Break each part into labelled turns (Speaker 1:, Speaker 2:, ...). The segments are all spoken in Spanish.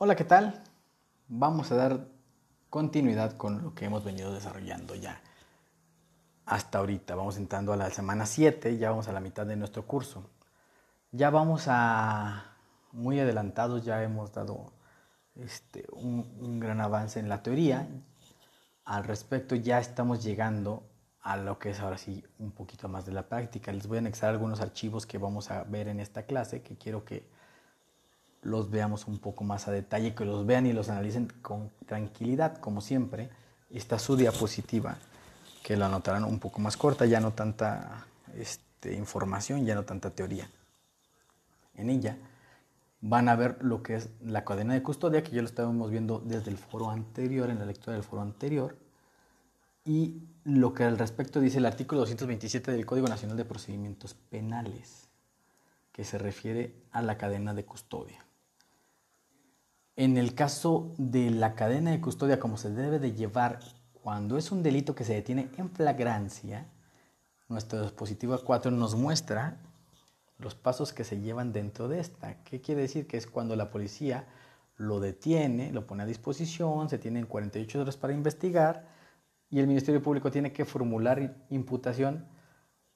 Speaker 1: Hola, ¿qué tal? Vamos a dar continuidad con lo que hemos venido desarrollando ya hasta ahorita. Vamos entrando a la semana 7, ya vamos a la mitad de nuestro curso. Ya vamos a muy adelantados, ya hemos dado este, un, un gran avance en la teoría. Al respecto, ya estamos llegando a lo que es ahora sí un poquito más de la práctica. Les voy a anexar algunos archivos que vamos a ver en esta clase, que quiero que los veamos un poco más a detalle, que los vean y los analicen con tranquilidad, como siempre. Está su diapositiva, que la anotarán un poco más corta, ya no tanta este, información, ya no tanta teoría. En ella van a ver lo que es la cadena de custodia, que ya lo estábamos viendo desde el foro anterior, en la lectura del foro anterior, y lo que al respecto dice el artículo 227 del Código Nacional de Procedimientos Penales, que se refiere a la cadena de custodia. En el caso de la cadena de custodia, como se debe de llevar cuando es un delito que se detiene en flagrancia, nuestro dispositivo 4 nos muestra los pasos que se llevan dentro de esta. ¿Qué quiere decir? Que es cuando la policía lo detiene, lo pone a disposición, se tienen 48 horas para investigar y el Ministerio Público tiene que formular imputación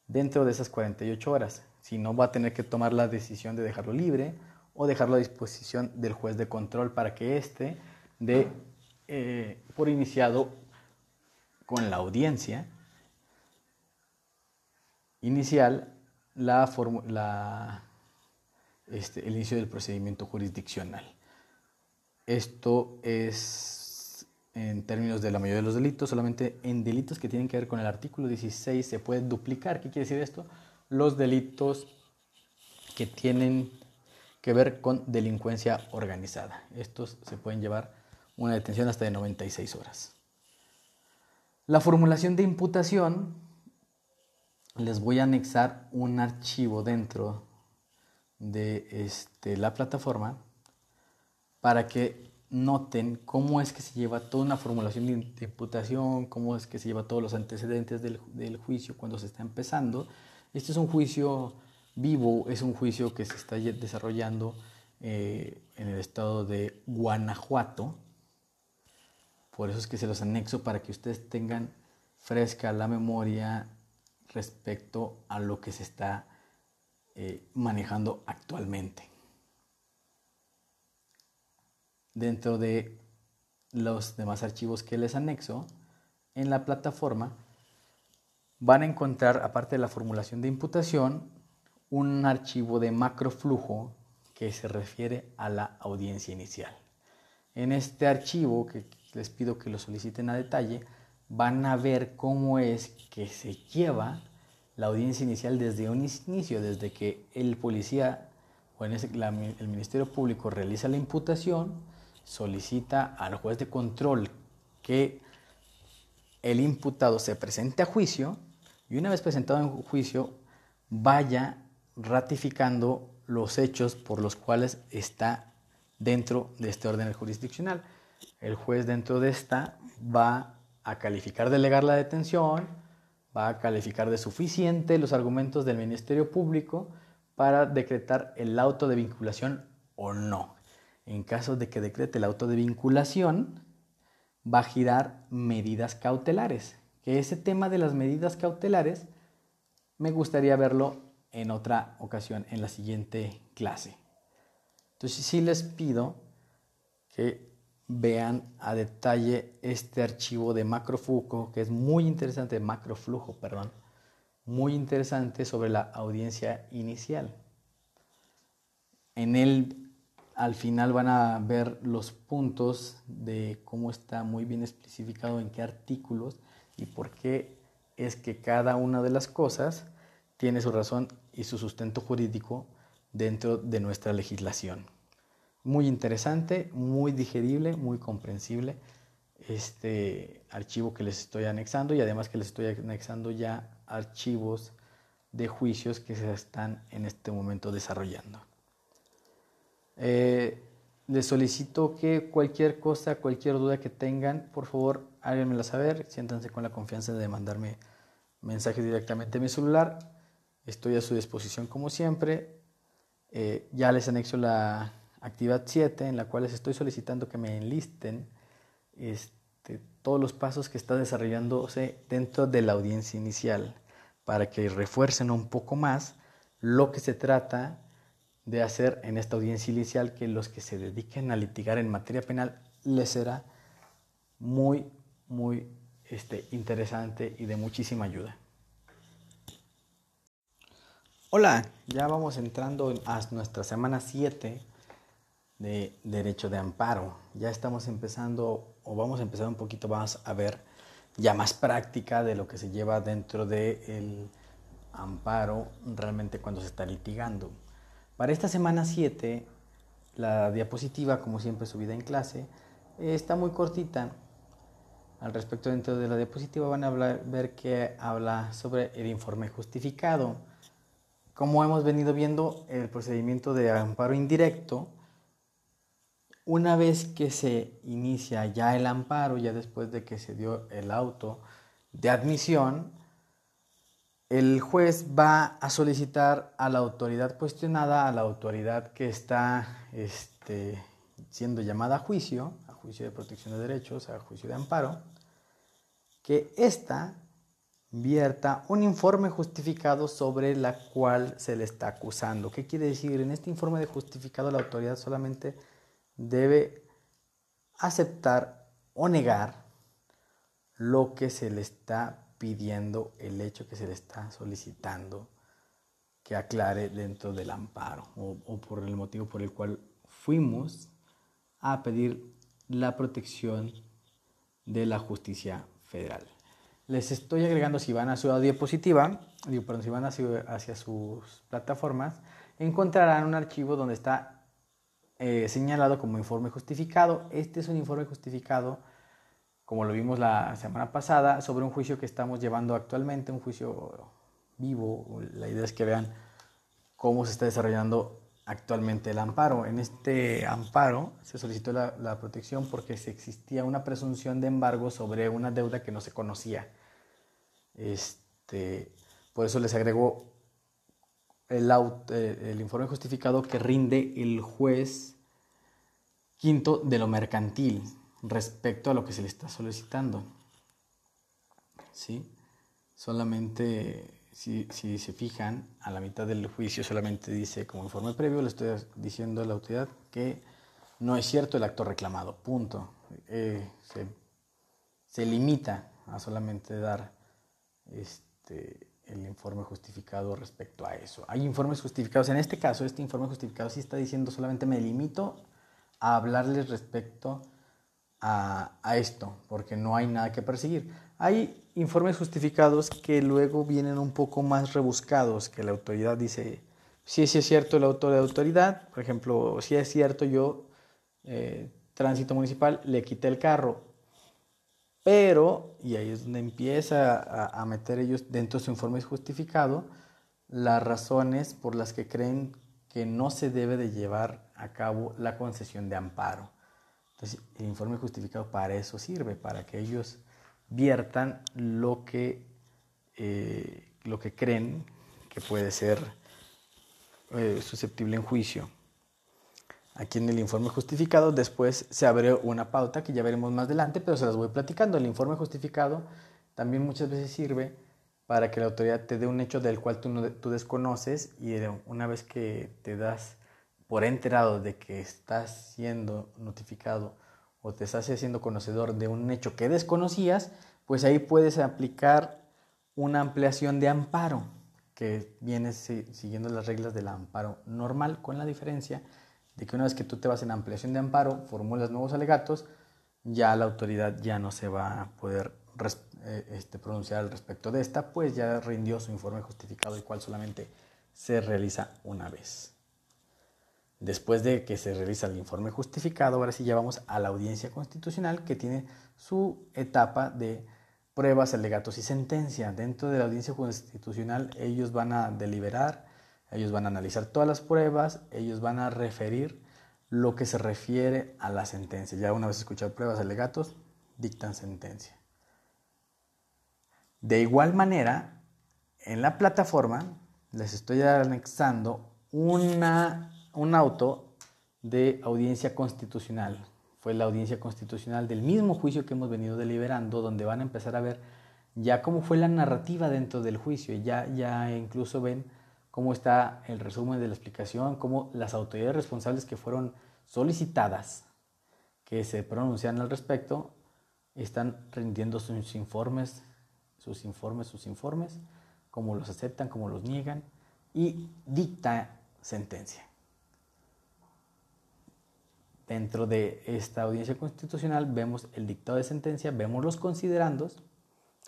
Speaker 1: dentro de esas 48 horas. Si no, va a tener que tomar la decisión de dejarlo libre o dejarlo a disposición del juez de control para que éste dé eh, por iniciado con la audiencia inicial la, este, el inicio del procedimiento jurisdiccional. Esto es en términos de la mayoría de los delitos, solamente en delitos que tienen que ver con el artículo 16 se puede duplicar. ¿Qué quiere decir esto? Los delitos que tienen que ver con delincuencia organizada. Estos se pueden llevar una detención hasta de 96 horas. La formulación de imputación, les voy a anexar un archivo dentro de este, la plataforma para que noten cómo es que se lleva toda una formulación de imputación, cómo es que se lleva todos los antecedentes del, del juicio cuando se está empezando. Este es un juicio vivo es un juicio que se está desarrollando eh, en el estado de Guanajuato. Por eso es que se los anexo para que ustedes tengan fresca la memoria respecto a lo que se está eh, manejando actualmente. Dentro de los demás archivos que les anexo, en la plataforma van a encontrar, aparte de la formulación de imputación, un archivo de macroflujo que se refiere a la audiencia inicial. En este archivo, que les pido que lo soliciten a detalle, van a ver cómo es que se lleva la audiencia inicial desde un inicio, desde que el policía o el Ministerio Público realiza la imputación, solicita al juez de control que el imputado se presente a juicio y una vez presentado en juicio vaya ratificando los hechos por los cuales está dentro de este orden jurisdiccional. El juez dentro de esta va a calificar de legal la detención, va a calificar de suficiente los argumentos del Ministerio Público para decretar el auto de vinculación o no. En caso de que decrete el auto de vinculación, va a girar medidas cautelares. Que ese tema de las medidas cautelares me gustaría verlo en otra ocasión, en la siguiente clase. Entonces sí les pido que vean a detalle este archivo de macroflujo, que es muy interesante, macroflujo, perdón, muy interesante sobre la audiencia inicial. En él, al final van a ver los puntos de cómo está muy bien especificado en qué artículos y por qué es que cada una de las cosas tiene su razón y su sustento jurídico dentro de nuestra legislación. Muy interesante, muy digerible, muy comprensible este archivo que les estoy anexando y además que les estoy anexando ya archivos de juicios que se están en este momento desarrollando. Eh, les solicito que cualquier cosa, cualquier duda que tengan, por favor háganmela saber, siéntanse con la confianza de mandarme mensajes directamente a mi celular Estoy a su disposición como siempre. Eh, ya les anexo la actividad 7, en la cual les estoy solicitando que me enlisten este, todos los pasos que está desarrollándose dentro de la audiencia inicial para que refuercen un poco más lo que se trata de hacer en esta audiencia inicial que los que se dediquen a litigar en materia penal les será muy, muy este, interesante y de muchísima ayuda. Hola, ya vamos entrando a nuestra semana 7 de Derecho de Amparo. Ya estamos empezando, o vamos a empezar un poquito más a ver ya más práctica de lo que se lleva dentro del amparo realmente cuando se está litigando. Para esta semana 7, la diapositiva, como siempre subida en clase, está muy cortita. Al respecto dentro de la diapositiva van a ver que habla sobre el informe justificado. Como hemos venido viendo, el procedimiento de amparo indirecto, una vez que se inicia ya el amparo, ya después de que se dio el auto de admisión, el juez va a solicitar a la autoridad cuestionada, a la autoridad que está este, siendo llamada a juicio, a juicio de protección de derechos, a juicio de amparo, que ésta vierta un informe justificado sobre la cual se le está acusando. ¿Qué quiere decir? En este informe de justificado la autoridad solamente debe aceptar o negar lo que se le está pidiendo el hecho que se le está solicitando que aclare dentro del amparo o, por el motivo por el cual fuimos a pedir la protección de la justicia federal. Les estoy agregando, si van a su diapositiva, digo, perdón, si van hacia, hacia sus plataformas, encontrarán un archivo donde está eh, señalado como informe justificado. Este es un informe justificado como lo vimos la semana pasada, sobre un juicio que estamos llevando actualmente, un juicio vivo. La idea es que vean cómo se está desarrollando actualmente el amparo. En este amparo se solicitó la, protección porque se existía una presunción de embargo sobre una deuda que no se conocía. Este, por eso les agregó el, eh, el informe justificado que rinde el juez quinto de lo mercantil respecto a lo que se le está solicitando. ¿Sí? Solamente, si, se fijan, a la mitad del juicio solamente dice como informe previo, le estoy diciendo a la autoridad que no es cierto el acto reclamado, punto. Eh, se, limita a solamente dar este, el informe justificado respecto a eso. Hay informes justificados, en este caso, este informe justificado sí está diciendo solamente me limito a hablarles respecto a, esto, porque no hay nada que perseguir. Hay informes justificados que luego vienen un poco más rebuscados, que la autoridad dice, si es cierto el autor de autoridad, por ejemplo, si es cierto yo, eh, tránsito municipal, le quité el carro, pero, y ahí es donde empieza a, meter ellos dentro de su informe justificado, las razones por las que creen que no se debe de llevar a cabo la concesión de amparo. Entonces, el informe justificado para eso sirve, para que ellos viertan lo que, eh, lo que creen que puede ser eh, susceptible en juicio. Aquí en el informe justificado después se abre una pauta que ya veremos más adelante, pero se las voy platicando. El informe justificado también muchas veces sirve para que la autoridad te dé un hecho del cual tú, desconoces y una vez que te das por enterado de que estás siendo notificado o te estás haciendo conocedor de un hecho que desconocías, pues ahí puedes aplicar una ampliación de amparo, que viene siguiendo las reglas del amparo normal, con la diferencia de que una vez que tú te vas en ampliación de amparo, formulas nuevos alegatos, ya la autoridad ya no se va a poder eh, este, pronunciar al respecto de esta, pues ya rindió su informe justificado, el cual solamente se realiza una vez. Después de que se realiza el informe justificado, ahora sí ya vamos a la audiencia constitucional que tiene su etapa de pruebas, alegatos y sentencia. Dentro de la audiencia constitucional ellos van a deliberar, ellos van a analizar todas las pruebas, ellos van a referir lo que se refiere a la sentencia. Ya una vez escuchado pruebas, alegatos, dictan sentencia. De igual manera, en la plataforma les estoy anexando una un auto de audiencia constitucional. Fue la audiencia constitucional del mismo juicio que hemos venido deliberando, donde van a empezar a ver ya cómo fue la narrativa dentro del juicio, ya, ya incluso ven cómo está el resumen de la explicación, cómo las autoridades responsables que fueron solicitadas que se pronuncian al respecto están rindiendo sus informes, sus informes, sus informes, cómo los aceptan, cómo los niegan y dicta sentencia. Dentro de esta audiencia constitucional vemos el dictado de sentencia, vemos los considerandos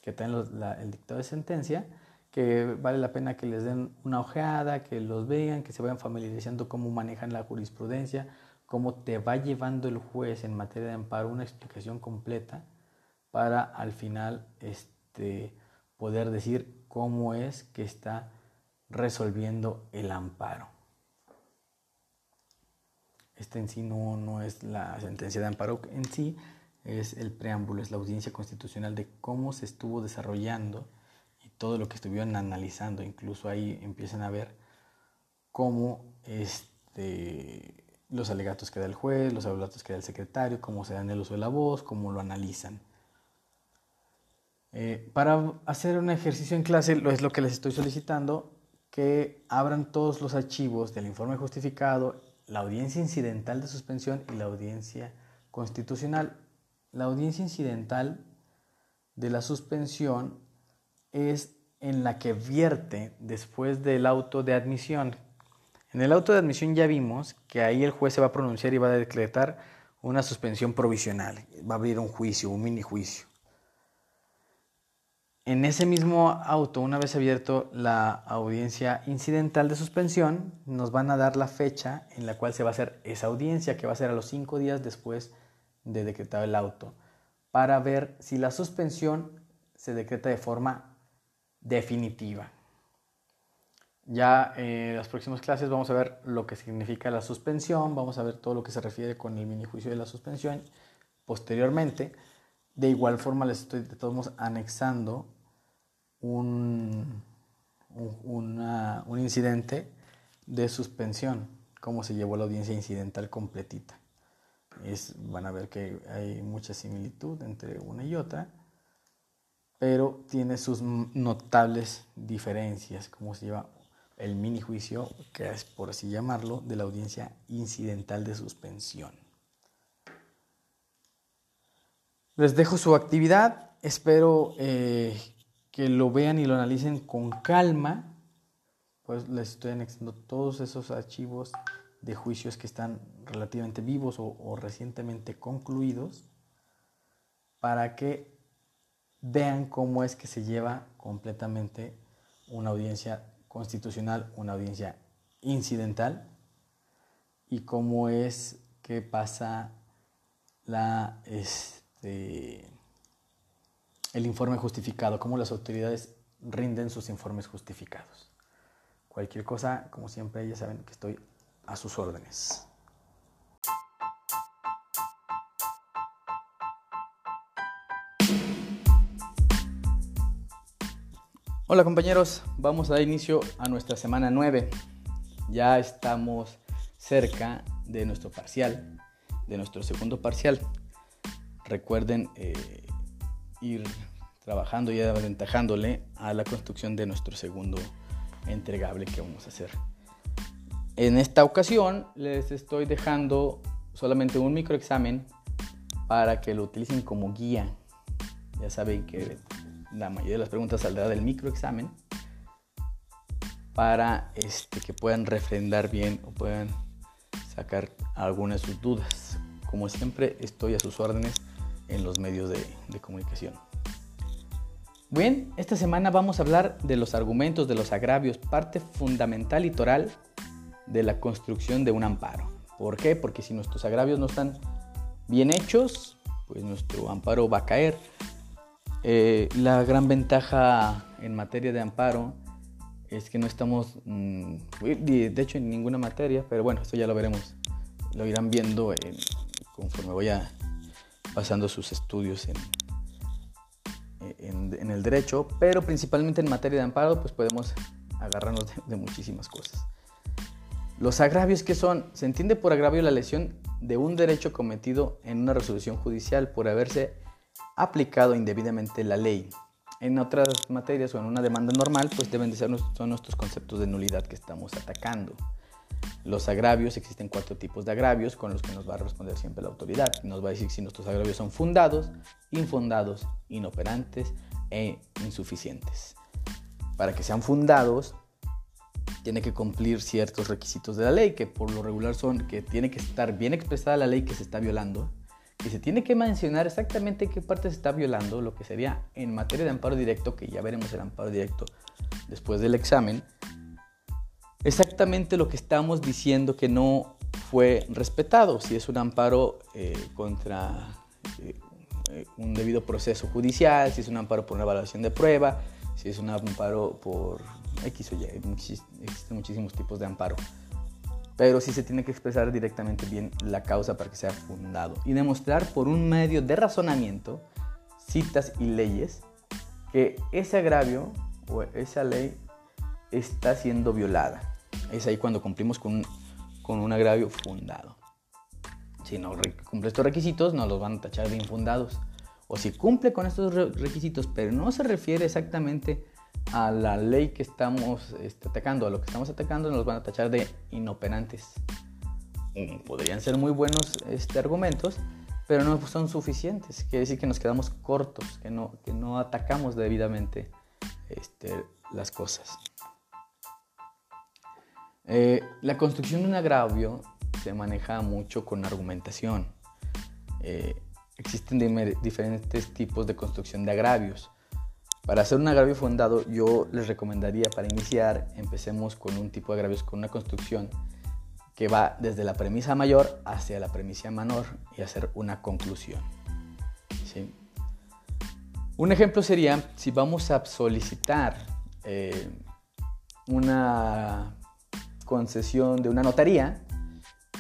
Speaker 1: que tienen el dictado de sentencia, que vale la pena que les den una ojeada, que los vean, que se vayan familiarizando cómo manejan la jurisprudencia, cómo te va llevando el juez en materia de amparo una explicación completa para al final este, poder decir cómo es que está resolviendo el amparo. Este en sí no, no es la sentencia de amparo en sí, es el preámbulo, es la audiencia constitucional de cómo se estuvo desarrollando todo lo que estuvieron analizando, incluso ahí empiezan a ver cómo este, los alegatos que da el juez, los alegatos que da el secretario, cómo se dan el uso de la voz, cómo lo analizan. Eh, para hacer un ejercicio en clase, es lo que les estoy solicitando, que abran todos los archivos del informe justificado, la audiencia incidental de suspensión y la audiencia constitucional. La audiencia incidental de la suspensión es en la que vierte después del auto de admisión. En el auto de admisión ya vimos que ahí el juez se va a pronunciar y va a decretar una suspensión provisional. Va a abrir un juicio, un mini juicio. En ese mismo auto, una vez abierto la audiencia incidental de suspensión, nos van a dar la fecha en la cual se va a hacer esa audiencia, que va a ser a los cinco días después de decretado el auto, para ver si la suspensión se decreta de forma definitiva. Ya en las próximas clases vamos a ver lo que significa la suspensión, vamos a ver todo lo que se refiere con el mini juicio de la suspensión. Posteriormente, de igual forma les estoy todos anexando un, un, incidente de suspensión, cómo se llevó la audiencia incidental completita. Es, van a ver que hay mucha similitud entre una y otra pero tiene sus notables diferencias, como se lleva el mini juicio, que es por así llamarlo, de la audiencia incidental de suspensión. Les dejo su actividad, espero eh, que lo vean y lo analicen con calma, pues les estoy anexando todos esos archivos de juicios que están relativamente vivos o, o recientemente concluidos para que vean cómo es que se lleva completamente una audiencia constitucional, una audiencia incidental y cómo es que pasa la, este, el informe justificado, cómo las autoridades rinden sus informes justificados. Cualquier cosa, como siempre, ya saben que estoy a sus órdenes. Hola compañeros, vamos a dar inicio a nuestra semana 9. Ya estamos cerca de nuestro parcial, de nuestro segundo parcial. Recuerden eh, ir trabajando y aventajándole a la construcción de nuestro segundo entregable que vamos a hacer. En esta ocasión les estoy dejando solamente un microexamen para que lo utilicen como guía. Ya saben que la mayoría de las preguntas saldrá del microexamen para este, que puedan refrendar bien o puedan sacar algunas de sus dudas. Como siempre, estoy a sus órdenes en los medios de, de comunicación. Bien, esta semana vamos a hablar de los argumentos de los agravios, parte fundamental y toral de la construcción de un amparo. ¿Por qué? Porque si nuestros agravios no están bien hechos, pues nuestro amparo va a caer. Eh, la gran ventaja en materia de amparo es que no estamos, mm, de hecho, en ninguna materia, pero bueno, esto ya lo veremos, lo irán viendo conforme voy pasando sus estudios en, en, el derecho, pero principalmente en materia de amparo, pues podemos agarrarnos de, muchísimas cosas. Los agravios que son, se entiende por agravio la lesión de un derecho cometido en una resolución judicial por haberse aplicado indebidamente la ley. En otras materias o en una demanda normal, pues deben de ser son nuestros conceptos de nulidad que estamos atacando. Los agravios, existen cuatro tipos de agravios con los que nos va a responder siempre la autoridad. Nos va a decir si nuestros agravios son fundados, infundados, inoperantes e insuficientes. Para que sean fundados, tiene que cumplir ciertos requisitos de la ley, que por lo regular son que tiene que estar bien expresada la ley que se está violando, se tiene que mencionar exactamente qué parte se está violando, lo que sería en materia de amparo directo, que ya veremos el amparo directo después del examen, exactamente lo que estamos diciendo que no fue respetado, si es un amparo eh, contra eh, un debido proceso judicial, si es un amparo por una evaluación de prueba, si es un amparo por X o Y, existen muchísimos tipos de amparo. Pero sí se tiene que expresar directamente bien la causa para que sea fundado y demostrar por un medio de razonamiento, citas y leyes, que ese agravio o esa ley está siendo violada. Es ahí cuando cumplimos con un, con un agravio fundado. Si no cumple estos requisitos, nos los van a tachar de infundados. O si cumple con estos requisitos, pero no se refiere exactamente a la ley que estamos este, atacando, a lo que estamos atacando, nos van a tachar de inoperantes. Mm, podrían ser muy buenos este, argumentos, pero no son suficientes. Quiere decir que nos quedamos cortos, que no, que no atacamos debidamente este, las cosas. Eh, la construcción de un agravio se maneja mucho con argumentación. Eh, existen diferentes tipos de construcción de agravios. Para hacer un agravio fundado, yo les recomendaría para iniciar, empecemos con un tipo de agravios con una construcción que va desde la premisa mayor hacia la premisa menor y hacer una conclusión. Un ejemplo sería si vamos a solicitar eh, una concesión de una notaría,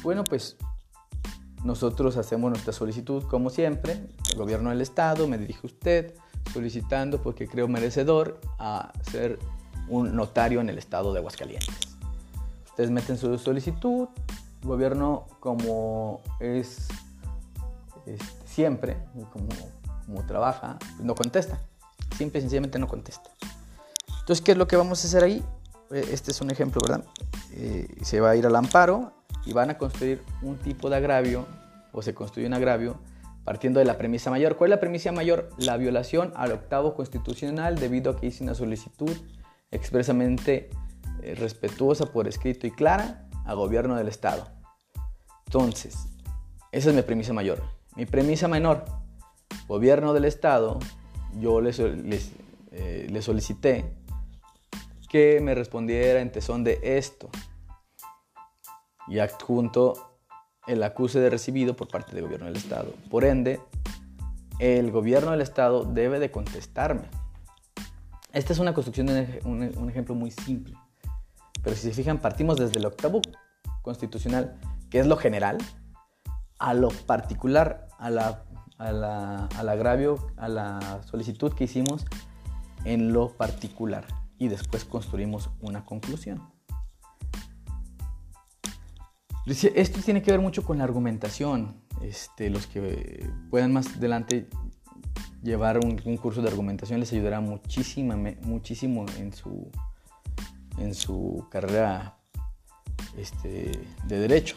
Speaker 1: bueno, pues nosotros hacemos nuestra solicitud como siempre, el gobierno del estado, me dirige usted, solicitando porque creo merecedor a ser un notario en el estado de Aguascalientes. Ustedes meten su solicitud, el gobierno como es siempre, como, como trabaja, pues no contesta. Simple y sencillamente no contesta. Entonces, ¿qué es lo que vamos a hacer ahí? Eh, este es un ejemplo, ¿verdad? Eh, se va a ir al amparo y van a construir un tipo de agravio o se construye un agravio partiendo de la premisa mayor. ¿Cuál es la premisa mayor? La violación al octavo constitucional debido a que hice una solicitud expresamente eh, respetuosa por escrito y clara a gobierno del Estado. Entonces, esa es mi premisa mayor. Mi premisa menor, gobierno del Estado, yo les, eh, les solicité que me respondiera en tesón de esto y adjunto el acuse de recibido por parte del gobierno del Estado. Por ende, el gobierno del Estado debe de contestarme. Esta es una construcción de un, ejemplo muy simple. Pero si se fijan, partimos desde el octavo constitucional, que es lo general, a lo particular, al agravio, a la solicitud que hicimos en lo particular. Y después construimos una conclusión. Esto tiene que ver mucho con la argumentación. Este, los que puedan más adelante llevar un, curso de argumentación les ayudará muchísimo, muchísimo en su, en su carrera este, de derecho.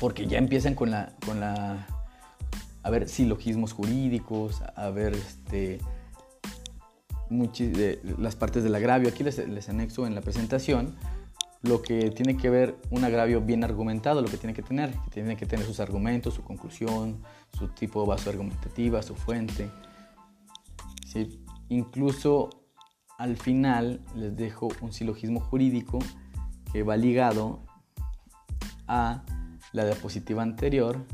Speaker 1: Porque ya empiezan con la, con la a ver silogismos jurídicos, a ver este, las partes del agravio. Aquí les anexo en la presentación lo que tiene que ver un agravio bien argumentado, lo que tiene que tener, que tiene que tener sus argumentos, su conclusión, su tipo de base argumentativa, su fuente. Incluso al final les dejo un silogismo jurídico que va ligado a la diapositiva anterior,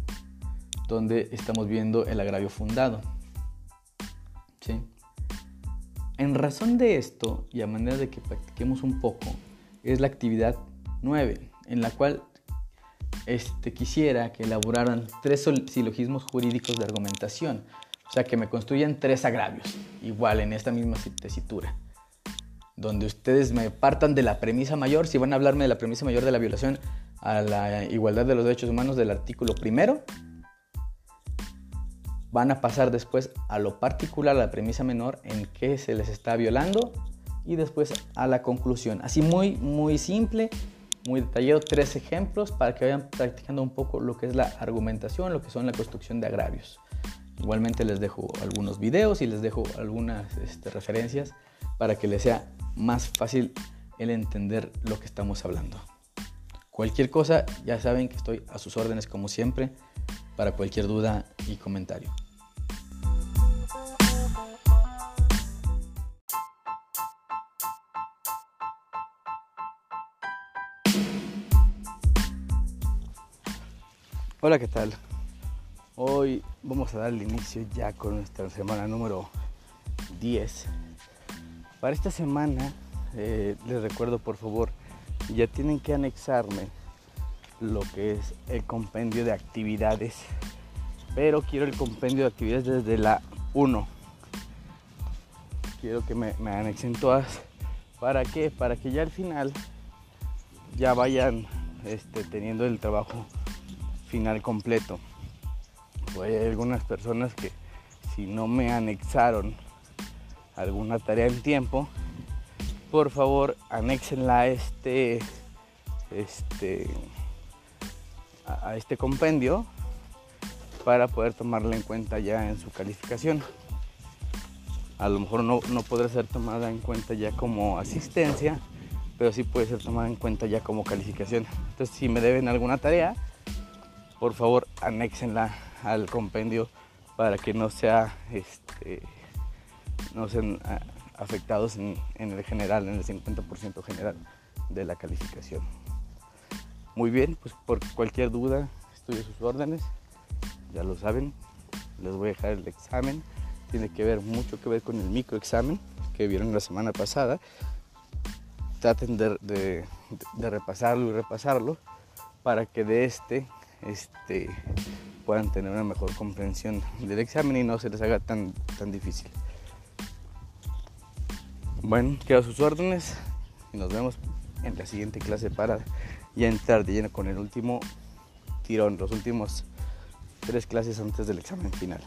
Speaker 1: donde estamos viendo el agravio fundado. En razón de esto, y a manera de que practiquemos un poco, es la actividad 9, en la cual este, quisiera que elaboraran tres silogismos jurídicos de argumentación, o sea, que me construyan tres agravios, igual en esta misma tesitura. donde ustedes me partan de la premisa mayor, si van a hablarme de la premisa mayor de la violación a la igualdad de los derechos humanos del artículo primero, van a pasar después a lo particular, a la premisa menor, en qué se les está violando y después a la conclusión. Así muy, muy simple, muy detallado, tres ejemplos para que vayan practicando un poco lo que es la argumentación, lo que son la construcción de agravios. Igualmente les dejo algunos videos y les dejo algunas este, referencias para que les sea más fácil el entender lo que estamos hablando. Cualquier cosa, ya saben que estoy a sus órdenes como siempre para cualquier duda y comentario. Hola, ¿qué tal? Hoy vamos a dar el inicio ya con nuestra semana número 10. Para esta semana, eh, les recuerdo por favor, ya tienen que anexarme lo que es el compendio de actividades. Pero quiero el compendio de actividades desde la 1. Quiero que me, anexen todas. ¿Para qué? Para que ya al final ya vayan este, teniendo el trabajo final completo. Pues hay algunas personas que si no me anexaron alguna tarea en tiempo, por favor anexenla a este, este, a este compendio para poder tomarla en cuenta ya en su calificación. A lo mejor no, no podrá ser tomada en cuenta ya como asistencia, pero sí puede ser tomada en cuenta ya como calificación. Entonces, si me deben alguna tarea, por favor anéxenla al compendio para que no sea este, no sean ah, afectados en, el general, en el 50% general de la calificación. Muy bien, pues por cualquier duda estoy sus órdenes, ya lo saben, les voy a dejar el examen, tiene que ver mucho que ver con el microexamen que vieron la semana pasada. Traten de repasarlo y repasarlo para que de este este, puedan tener una mejor comprensión del examen y no se les haga tan, tan difícil. Bueno, quedo a sus órdenes y nos vemos en la siguiente clase para ya entrar de lleno con el último tirón, los últimos tres clases antes del examen final.